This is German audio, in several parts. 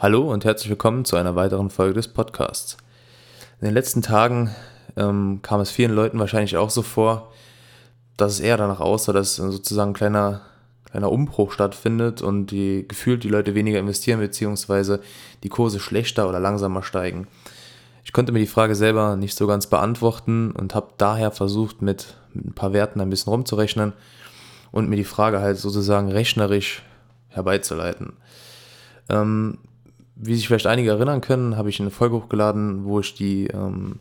Hallo und herzlich willkommen zu einer weiteren Folge des Podcasts. In den letzten Tagen ähm, kam es vielen Leuten wahrscheinlich auch so vor, dass es eher danach aussah, dass sozusagen ein kleiner, kleiner Umbruch stattfindet und die gefühlt die Leute weniger investieren, beziehungsweise die Kurse schlechter oder langsamer steigen. Ich konnte mir die Frage selber nicht so ganz beantworten und habe daher versucht, mit, mit ein paar Werten ein bisschen rumzurechnen und mir die Frage halt sozusagen rechnerisch herbeizuleiten. Ähm, wie sich vielleicht einige erinnern können, habe ich eine Folge hochgeladen, wo ich die, ähm,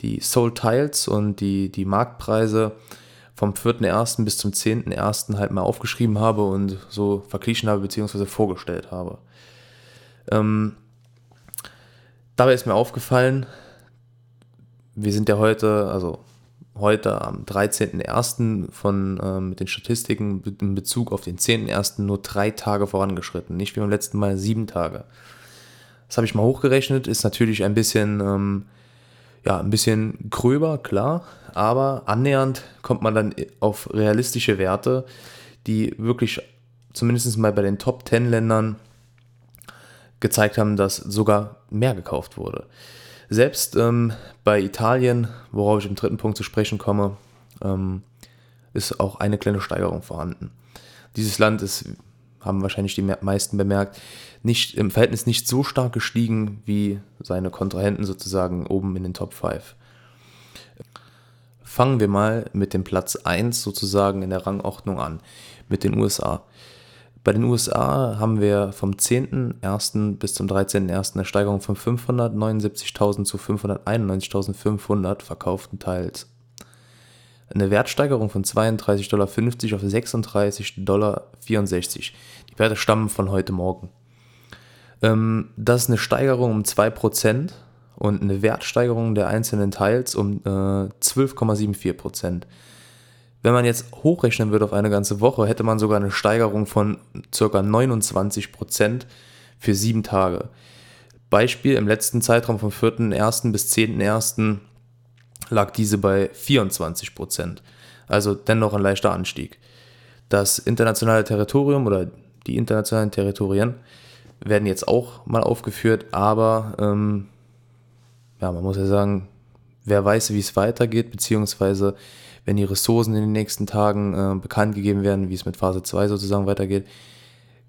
die Soul Tiles und die, die Marktpreise vom 4.1. bis zum 10.1. halt mal aufgeschrieben habe und so verglichen habe bzw. vorgestellt habe. Ähm, dabei ist mir aufgefallen, wir sind ja heute, also heute am 13.01. von äh, mit den Statistiken in Bezug auf den 10.01. nur drei Tage vorangeschritten, nicht wie beim letzten Mal sieben Tage. Das habe ich mal hochgerechnet, ist natürlich ein bisschen, ähm, ja, ein bisschen gröber, klar, aber annähernd kommt man dann auf realistische Werte, die wirklich zumindest mal bei den Top 10 Ländern gezeigt haben, dass sogar mehr gekauft wurde. Selbst ähm, bei Italien, worauf ich im dritten Punkt zu sprechen komme, ähm, ist auch eine kleine Steigerung vorhanden. Dieses Land ist, haben wahrscheinlich die meisten bemerkt, nicht, im Verhältnis nicht so stark gestiegen wie seine Kontrahenten sozusagen oben in den Top 5. Fangen wir mal mit dem Platz 1 sozusagen in der Rangordnung an, mit den USA. Bei den USA haben wir vom 10.01. bis zum 13.01. eine Steigerung von 579.000 zu 591.500 verkauften Teils. Eine Wertsteigerung von 32,50 Dollar auf 36,64 Dollar. Die Werte stammen von heute Morgen. Ähm, das ist eine Steigerung um 2% und eine Wertsteigerung der einzelnen Teils um äh, 12,74%. Wenn man jetzt hochrechnen würde auf eine ganze Woche, hätte man sogar eine Steigerung von ca. 29% für sieben Tage. Beispiel, im letzten Zeitraum vom 4.1. bis 10.1. lag diese bei 24%. Also dennoch ein leichter Anstieg. Das internationale Territorium oder die internationalen Territorien werden jetzt auch mal aufgeführt, aber ähm, ja, man muss ja sagen, wer weiß, wie es weitergeht, beziehungsweise wenn die Ressourcen in den nächsten Tagen äh, bekannt gegeben werden, wie es mit Phase 2 sozusagen weitergeht,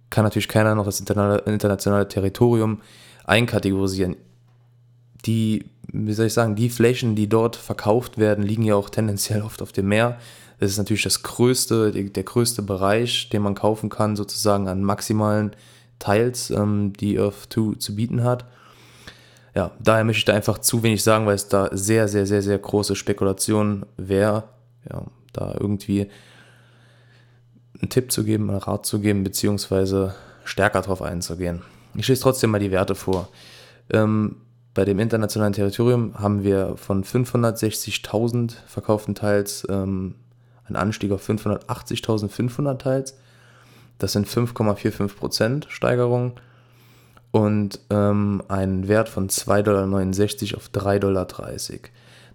kann natürlich keiner noch das internationale Territorium einkategorisieren. Die, wie soll ich sagen, die Flächen, die dort verkauft werden, liegen ja auch tendenziell oft auf dem Meer. Das ist natürlich das größte, der größte Bereich, den man kaufen kann, sozusagen an maximalen Teils, ähm, die Earth 2 zu bieten hat. Ja, daher möchte ich da einfach zu wenig sagen, weil es da sehr, sehr, sehr, sehr große Spekulation wäre, ja, da irgendwie einen Tipp zu geben, einen Rat zu geben, beziehungsweise stärker darauf einzugehen. Ich schließe trotzdem mal die Werte vor. Ähm, bei dem internationalen Territorium haben wir von 560.000 verkauften Teils ähm, einen Anstieg auf 580.500 Teils. Das sind 5,45% Steigerung und ähm, einen Wert von 2,69 Dollar auf 3,30 Dollar.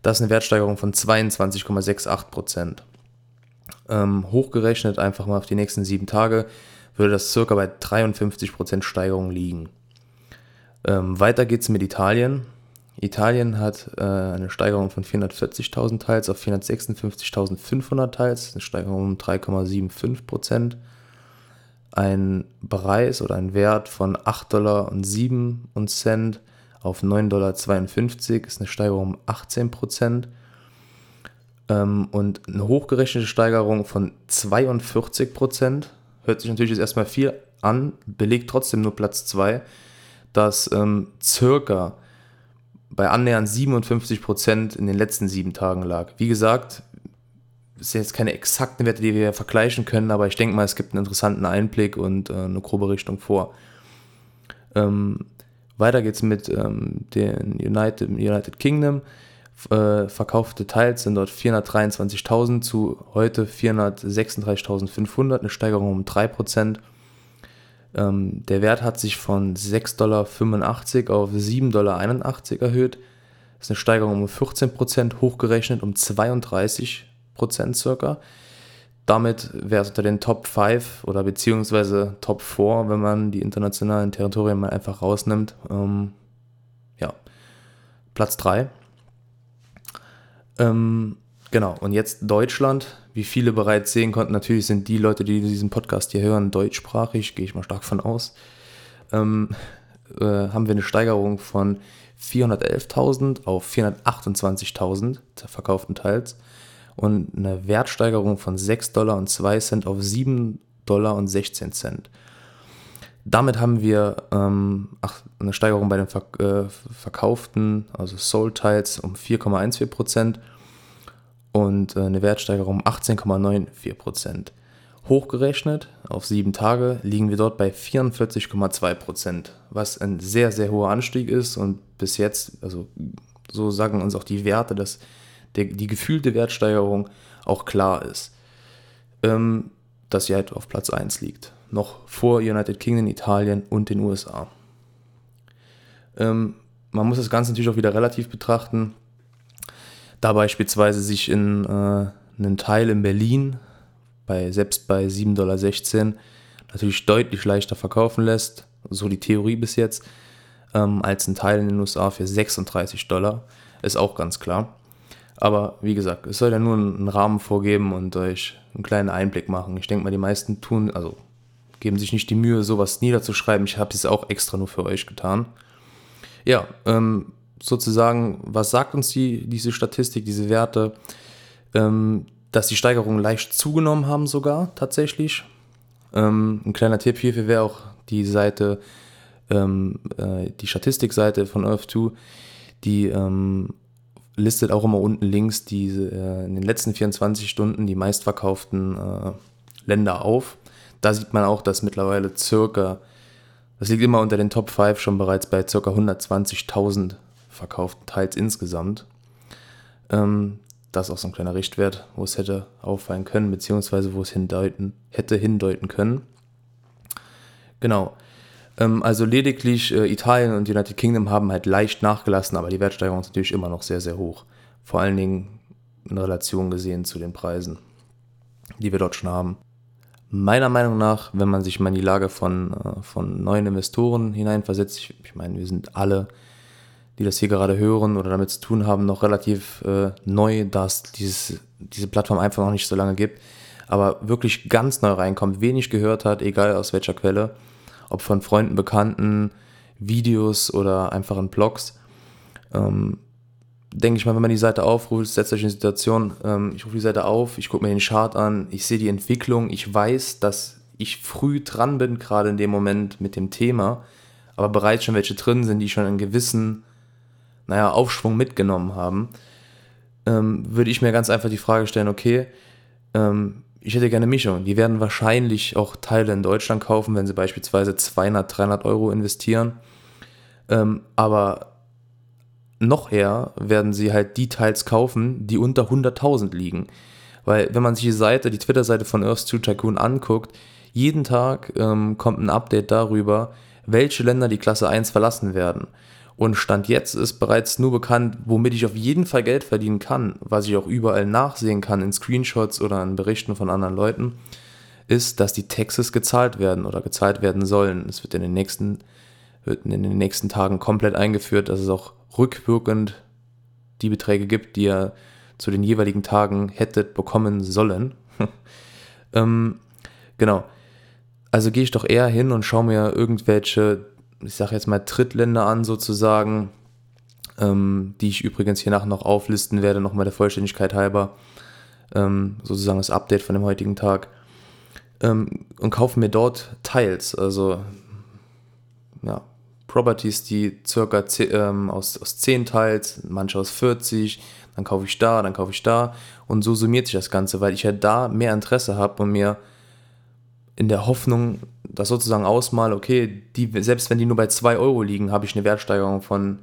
Das ist eine Wertsteigerung von 22,68%. Ähm, hochgerechnet einfach mal auf die nächsten sieben Tage würde das circa bei 53% Steigerung liegen. Ähm, weiter geht es mit Italien. Italien hat äh, eine Steigerung von 440.000 Teils auf 456.500 Teils, eine Steigerung um 3,75% ein Preis oder ein Wert von 8,07 Dollar auf 9,52 Dollar ist eine Steigerung um 18 Prozent. Ähm, und eine hochgerechnete Steigerung von 42 Prozent. Hört sich natürlich jetzt erstmal viel an, belegt trotzdem nur Platz 2, dass ähm, circa bei annähernd 57 Prozent in den letzten sieben Tagen lag. Wie gesagt, das sind jetzt keine exakten Werte, die wir vergleichen können, aber ich denke mal, es gibt einen interessanten Einblick und äh, eine grobe Richtung vor. Ähm, weiter es mit ähm, den United, United Kingdom. Äh, verkaufte Teils sind dort 423.000 zu heute 436.500, eine Steigerung um 3%. Ähm, der Wert hat sich von 6,85 Dollar auf 7,81 Dollar erhöht. Das ist eine Steigerung um 14%, hochgerechnet um 32 Prozent circa. damit wäre es unter den Top 5 oder beziehungsweise Top 4, wenn man die internationalen Territorien mal einfach rausnimmt. Ähm, ja, Platz 3. Ähm, genau, und jetzt Deutschland. Wie viele bereits sehen konnten, natürlich sind die Leute, die diesen Podcast hier hören, deutschsprachig, gehe ich mal stark von aus. Ähm, äh, haben wir eine Steigerung von 411.000 auf 428.000 verkauften Teils und eine Wertsteigerung von 6 Dollar und 2 Cent auf 7 Dollar und 16 Cent. Damit haben wir ähm, ach, eine Steigerung bei den Verk äh, verkauften, also Sold-Teils um 4,14 Prozent und äh, eine Wertsteigerung um 18,94%. Prozent. Hochgerechnet auf sieben Tage liegen wir dort bei 44,2 Prozent, was ein sehr, sehr hoher Anstieg ist und bis jetzt, also so sagen uns auch die Werte, dass der, die gefühlte Wertsteigerung auch klar ist, ähm, dass sie halt auf Platz 1 liegt. Noch vor United Kingdom, Italien und den USA. Ähm, man muss das Ganze natürlich auch wieder relativ betrachten, da beispielsweise sich in äh, einen Teil in Berlin bei, selbst bei 7,16 Dollar natürlich deutlich leichter verkaufen lässt, so die Theorie bis jetzt, ähm, als ein Teil in den USA für 36 Dollar. Ist auch ganz klar. Aber wie gesagt, es soll ja nur einen Rahmen vorgeben und euch einen kleinen Einblick machen. Ich denke mal, die meisten tun, also geben sich nicht die Mühe, sowas niederzuschreiben. Ich habe es auch extra nur für euch getan. Ja, ähm, sozusagen, was sagt uns die, diese Statistik, diese Werte? Ähm, dass die Steigerungen leicht zugenommen haben sogar tatsächlich. Ähm, ein kleiner Tipp hierfür wäre auch die Seite, ähm, äh, die Statistikseite von Earth2, die ähm, listet auch immer unten links diese, äh, in den letzten 24 Stunden die meistverkauften äh, Länder auf. Da sieht man auch, dass mittlerweile circa, das liegt immer unter den Top 5 schon bereits bei circa 120.000 verkauften Teils insgesamt. Ähm, das ist auch so ein kleiner Richtwert, wo es hätte auffallen können, beziehungsweise wo es hindeuten, hätte hindeuten können. Genau. Ähm, also lediglich äh, Italien und United Kingdom haben halt leicht nachgelassen, aber die Wertsteigerung ist natürlich immer noch sehr, sehr hoch. Vor allen Dingen in Relation gesehen zu den Preisen, die wir dort schon haben. Meiner Meinung nach, wenn man sich mal in die Lage von, äh, von neuen Investoren hineinversetzt, ich, ich meine, wir sind alle die das hier gerade hören oder damit zu tun haben, noch relativ äh, neu, da es dieses, diese Plattform einfach noch nicht so lange gibt, aber wirklich ganz neu reinkommt, wenig gehört hat, egal aus welcher Quelle, ob von Freunden, Bekannten, Videos oder einfach in Blogs. Ähm, denke ich mal, wenn man die Seite aufruft, setzt euch in die Situation, ähm, ich rufe die Seite auf, ich gucke mir den Chart an, ich sehe die Entwicklung, ich weiß, dass ich früh dran bin, gerade in dem Moment mit dem Thema, aber bereits schon welche drin sind, die schon einen gewissen naja, Aufschwung mitgenommen haben, ähm, würde ich mir ganz einfach die Frage stellen, okay, ähm, ich hätte gerne Mischung. Die werden wahrscheinlich auch Teile in Deutschland kaufen, wenn sie beispielsweise 200, 300 Euro investieren. Ähm, aber noch eher werden sie halt die Teils kaufen, die unter 100.000 liegen. Weil wenn man sich die Seite, die Twitter-Seite von Earth 2 Tycoon anguckt, jeden Tag ähm, kommt ein Update darüber, welche Länder die Klasse 1 verlassen werden. Und Stand jetzt ist bereits nur bekannt, womit ich auf jeden Fall Geld verdienen kann, was ich auch überall nachsehen kann in Screenshots oder in Berichten von anderen Leuten, ist, dass die Taxes gezahlt werden oder gezahlt werden sollen. Es wird in den nächsten, wird in den nächsten Tagen komplett eingeführt, dass es auch rückwirkend die Beträge gibt, die ihr zu den jeweiligen Tagen hättet bekommen sollen. ähm, genau. Also gehe ich doch eher hin und schaue mir irgendwelche ich sage jetzt mal, Drittländer an sozusagen, ähm, die ich übrigens hier nachher noch auflisten werde, nochmal der Vollständigkeit halber, ähm, sozusagen das Update von dem heutigen Tag, ähm, und kaufe mir dort Teils, also ja, Properties, die circa ähm, aus, aus 10 Teils, manche aus 40, dann kaufe ich da, dann kaufe ich da und so summiert sich das Ganze, weil ich ja da mehr Interesse habe und mir in der Hoffnung das sozusagen ausmale, okay, die, selbst wenn die nur bei 2 Euro liegen, habe ich eine Wertsteigerung von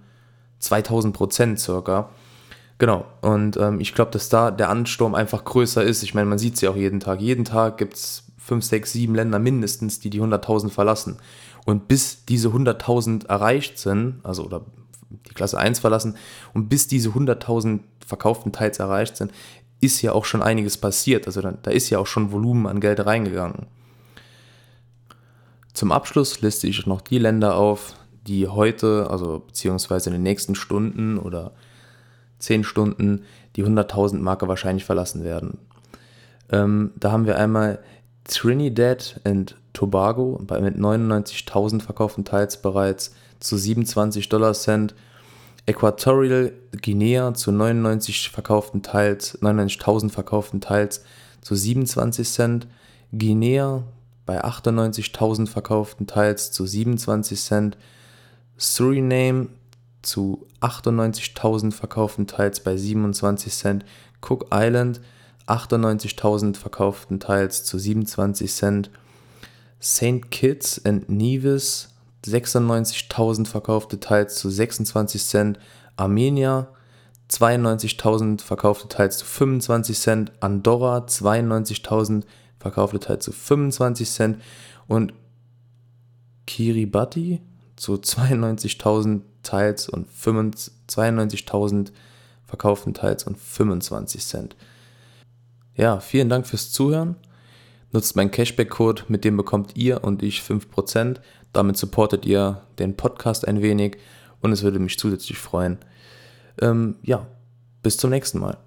2000 Prozent circa. Genau, und ähm, ich glaube, dass da der Ansturm einfach größer ist. Ich meine, man sieht es ja auch jeden Tag. Jeden Tag gibt es 5, 6, 7 Länder mindestens, die die 100.000 verlassen. Und bis diese 100.000 erreicht sind, also oder die Klasse 1 verlassen, und bis diese 100.000 verkauften Teils erreicht sind, ist ja auch schon einiges passiert. Also da, da ist ja auch schon Volumen an Geld reingegangen. Zum Abschluss liste ich noch die Länder auf, die heute, also beziehungsweise in den nächsten Stunden oder 10 Stunden, die 100.000 Marke wahrscheinlich verlassen werden. Ähm, da haben wir einmal Trinidad and Tobago mit 99.000 verkauften Teils bereits zu 27 Dollar Cent. Äquatorial Guinea zu 99 verkauften Teils, 99.000 verkauften Teils zu 27 Cent. Guinea bei 98.000 verkauften Teils zu 27 Cent. Suriname zu 98.000 verkauften Teils bei 27 Cent. Cook Island 98.000 verkauften Teils zu 27 Cent. St. Kitts and Nevis 96.000 verkaufte Teils zu 26 Cent. Armenia 92.000 verkaufte Teils zu 25 Cent. Andorra 92.000 verkaufte Teils zu 25 Cent. Und Kiribati zu 92.000 Teils und 92.000 verkauften Teils und 25 Cent. Ja, vielen Dank fürs Zuhören. Nutzt meinen Cashback-Code, mit dem bekommt ihr und ich 5%. Damit supportet ihr den Podcast ein wenig und es würde mich zusätzlich freuen. Ähm, ja, bis zum nächsten Mal.